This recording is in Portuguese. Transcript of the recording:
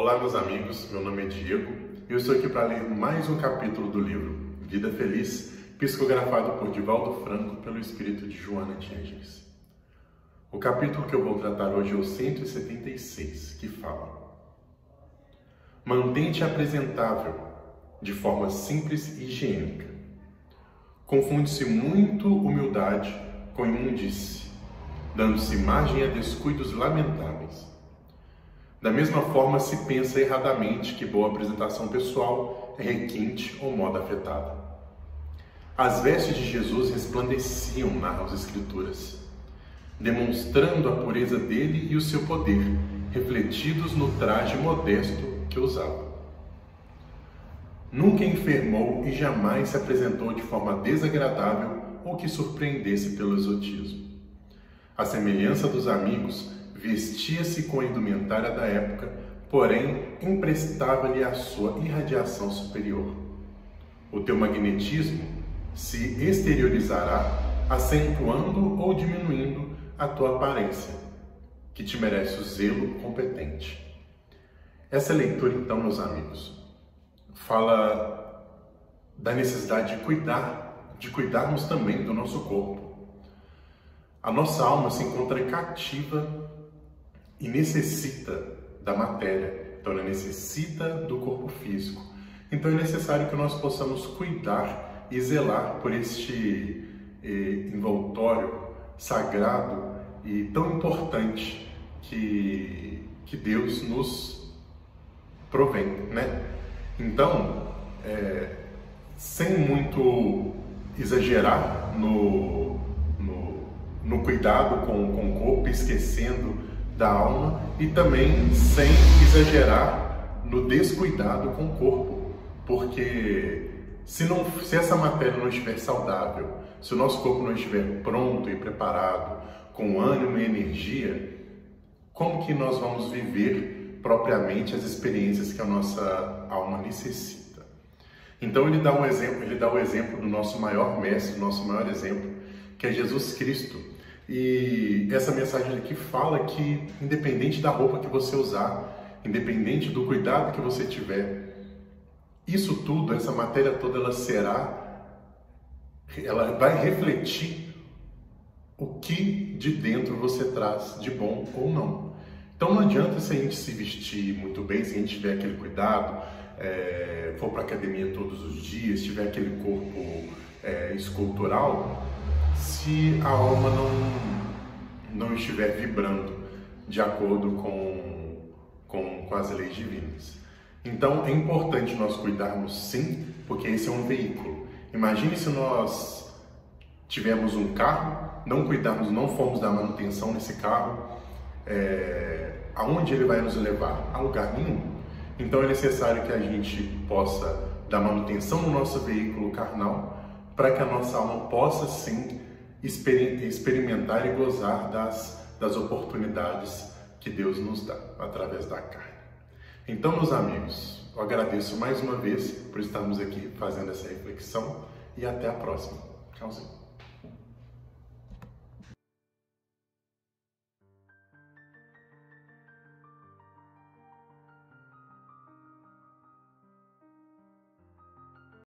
Olá, meus amigos. Meu nome é Diego e eu estou aqui para ler mais um capítulo do livro Vida Feliz, psicografado por Divaldo Franco pelo espírito de Joana de. O capítulo que eu vou tratar hoje é o 176, que fala: Mantente apresentável de forma simples e higiênica. Confunde-se muito humildade com imundície, dando-se margem a descuidos lamentáveis. Da mesma forma, se pensa erradamente que boa apresentação pessoal é requinte ou moda afetada. As vestes de Jesus resplandeciam, narram as Escrituras, demonstrando a pureza dele e o seu poder, refletidos no traje modesto que usava. Nunca enfermou e jamais se apresentou de forma desagradável ou que surpreendesse pelo exotismo. A semelhança dos amigos, vestia-se com a indumentária da época, porém emprestava-lhe a sua irradiação superior. O teu magnetismo se exteriorizará, acentuando ou diminuindo a tua aparência, que te merece o zelo competente. Essa leitura, então, meus amigos, fala da necessidade de cuidar, de cuidarmos também do nosso corpo. A nossa alma se encontra cativa e necessita da matéria, então ela necessita do corpo físico. Então é necessário que nós possamos cuidar e zelar por este eh, envoltório sagrado e tão importante que, que Deus nos provém, né? Então, é, sem muito exagerar no, no, no cuidado com, com o corpo, esquecendo da alma e também sem exagerar no descuidado com o corpo, porque se, não, se essa matéria não estiver saudável, se o nosso corpo não estiver pronto e preparado, com ânimo e energia, como que nós vamos viver propriamente as experiências que a nossa alma necessita? Então ele dá um exemplo, ele dá o exemplo do nosso maior mestre, nosso maior exemplo, que é Jesus Cristo e essa mensagem aqui fala que, independente da roupa que você usar, independente do cuidado que você tiver, isso tudo, essa matéria toda, ela será, ela vai refletir o que de dentro você traz de bom ou não. Então não adianta se a gente se vestir muito bem, se a gente tiver aquele cuidado, é, for para academia todos os dias, tiver aquele corpo é, escultural, se a alma não, não estiver vibrando de acordo com, com, com as leis divinas. Então é importante nós cuidarmos sim, porque esse é um veículo. Imagine se nós tivermos um carro, não cuidarmos, não formos dar manutenção nesse carro, é, aonde ele vai nos levar? A lugar nenhum. Então é necessário que a gente possa dar manutenção no nosso veículo carnal, para que a nossa alma possa sim experimentar e gozar das, das oportunidades que Deus nos dá através da carne. Então, meus amigos, eu agradeço mais uma vez por estarmos aqui fazendo essa reflexão e até a próxima. Tchauzinho.